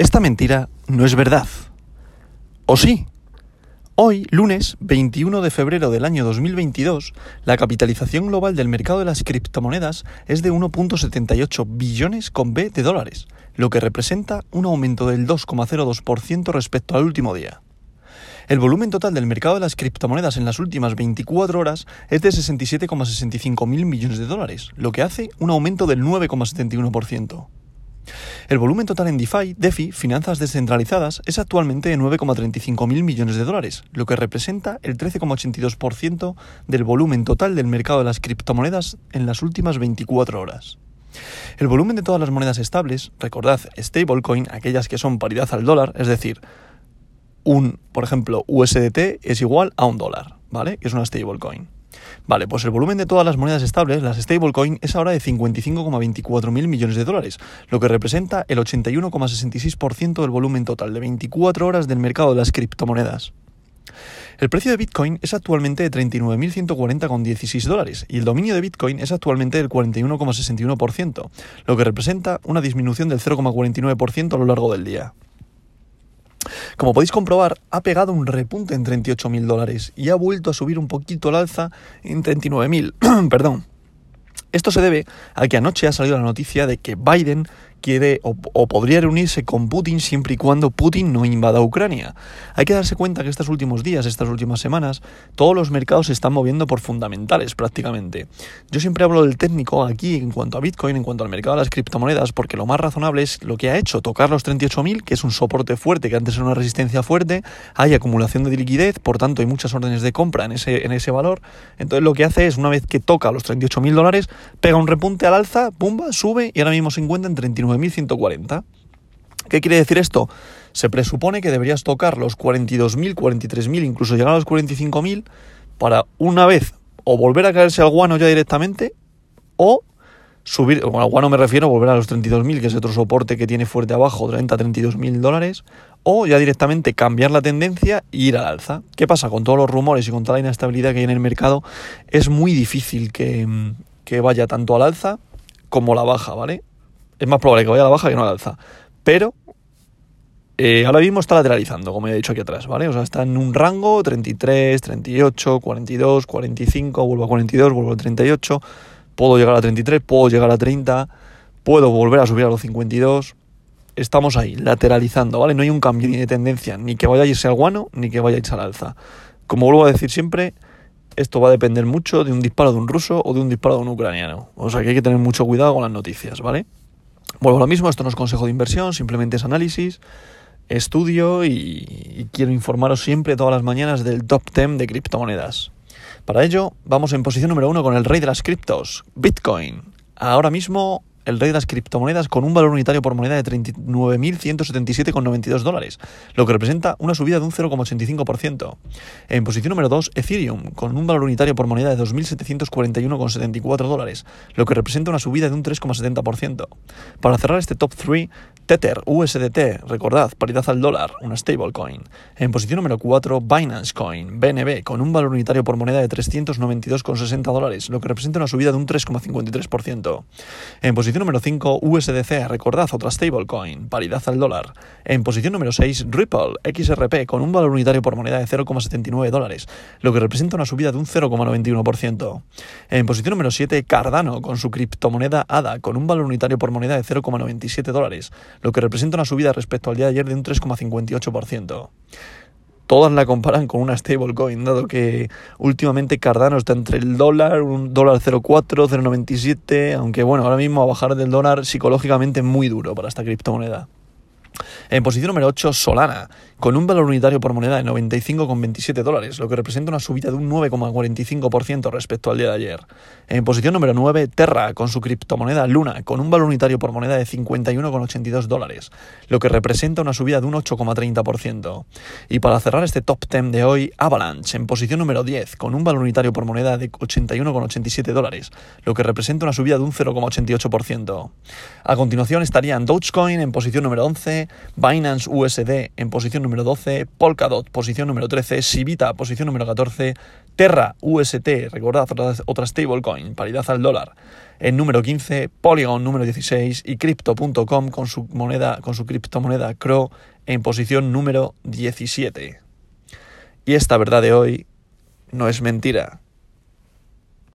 Esta mentira no es verdad. ¿O sí? Hoy, lunes 21 de febrero del año 2022, la capitalización global del mercado de las criptomonedas es de 1.78 billones con B de dólares, lo que representa un aumento del 2,02% respecto al último día. El volumen total del mercado de las criptomonedas en las últimas 24 horas es de 67,65 mil millones de dólares, lo que hace un aumento del 9,71%. El volumen total en DeFi, DeFi, finanzas descentralizadas, es actualmente de 9,35 mil millones de dólares, lo que representa el 13,82% del volumen total del mercado de las criptomonedas en las últimas 24 horas. El volumen de todas las monedas estables, recordad, stablecoin, aquellas que son paridad al dólar, es decir, un, por ejemplo, USDT es igual a un dólar, ¿vale? Que es una stablecoin. Vale, pues el volumen de todas las monedas estables, las stablecoin, es ahora de 55,24 mil millones de dólares, lo que representa el 81,66% del volumen total de 24 horas del mercado de las criptomonedas. El precio de Bitcoin es actualmente de 39.140,16 dólares y el dominio de Bitcoin es actualmente del 41,61%, lo que representa una disminución del 0,49% a lo largo del día. Como podéis comprobar, ha pegado un repunte en 38.000 dólares y ha vuelto a subir un poquito al alza en 39.000. Perdón. Esto se debe a que anoche ha salido la noticia de que Biden quiere o, podría reunirse con Putin siempre y cuando Putin no invada Ucrania. Hay que darse cuenta que estos últimos días, estas últimas semanas, todos los mercados se están moviendo por fundamentales prácticamente. Yo siempre hablo del técnico aquí en cuanto a Bitcoin, en cuanto al mercado de las criptomonedas, porque lo más razonable es lo que ha hecho, tocar los 38.000, que es un soporte fuerte, que antes era una resistencia fuerte, hay acumulación de liquidez, por tanto hay muchas órdenes de compra en ese, en ese valor. Entonces lo que hace es, una vez que toca los 38.000 dólares, pega un repunte al alza, pumba, sube y ahora mismo se encuentra en 39 9.140. ¿Qué quiere decir esto? Se presupone que deberías tocar los 42.000, 43.000, incluso llegar a los 45.000 para una vez o volver a caerse al guano ya directamente o subir, bueno, al guano me refiero volver a los 32.000, que es otro soporte que tiene fuerte abajo, 30, 32.000 dólares, o ya directamente cambiar la tendencia e ir al alza. ¿Qué pasa? Con todos los rumores y con toda la inestabilidad que hay en el mercado, es muy difícil que, que vaya tanto al alza como la baja, ¿vale? Es más probable que vaya a la baja que no a la alza. Pero eh, ahora mismo está lateralizando, como ya he dicho aquí atrás, ¿vale? O sea, está en un rango 33, 38, 42, 45, vuelvo a 42, vuelvo a 38, puedo llegar a 33, puedo llegar a 30, puedo volver a subir a los 52. Estamos ahí, lateralizando, ¿vale? No hay un cambio ni de tendencia, ni que vaya a irse al guano, ni que vaya a irse al alza. Como vuelvo a decir siempre, esto va a depender mucho de un disparo de un ruso o de un disparo de un ucraniano. O sea que hay que tener mucho cuidado con las noticias, ¿vale? Vuelvo a lo mismo, esto no es consejo de inversión, simplemente es análisis, estudio y, quiero informaros siempre todas las mañanas del top 10 de criptomonedas. Para ello, vamos en posición número uno con el rey de las criptos, Bitcoin. Ahora mismo el rey de las criptomonedas con un valor unitario por moneda de 39.177,92 dólares, lo que representa una subida de un 0,85%. En posición número 2, Ethereum, con un valor unitario por moneda de 2.741,74 dólares, lo que representa una subida de un 3,70%. Para cerrar este top 3, Tether, USDT, recordad, paridad al dólar, una stablecoin. En posición número 4, Binance Coin, BNB, con un valor unitario por moneda de 392,60 dólares, lo que representa una subida de un 3,53%. En posición número 5, USDC, recordad, otra stablecoin, paridad al dólar. En posición número 6, Ripple, XRP, con un valor unitario por moneda de 0,79 dólares, lo que representa una subida de un 0,91%. En posición número 7, Cardano, con su criptomoneda ADA, con un valor unitario por moneda de 0,97 dólares, lo que representa una subida respecto al día de ayer de un 3,58% todas la comparan con una stablecoin, dado que últimamente Cardano está entre el dólar, un dólar 0,4, 0,97, aunque bueno, ahora mismo a bajar del dólar psicológicamente muy duro para esta criptomoneda. En posición número 8, Solana, con un valor unitario por moneda de 95,27 dólares, lo que representa una subida de un 9,45% respecto al día de ayer. En posición número 9, Terra, con su criptomoneda Luna, con un valor unitario por moneda de 51,82 dólares, lo que representa una subida de un 8,30%. Y para cerrar este top 10 de hoy, Avalanche, en posición número 10, con un valor unitario por moneda de 81,87 dólares, lo que representa una subida de un 0,88%. A continuación estarían Dogecoin en posición número 11, Binance USD en posición número 12, Polkadot posición número 13, Sivita posición número 14, Terra UST, recordad otra, stablecoin, paridad al dólar, en número 15, Polygon número 16 y Crypto.com con su moneda, con su criptomoneda CRO en posición número 17. Y esta verdad de hoy no es mentira.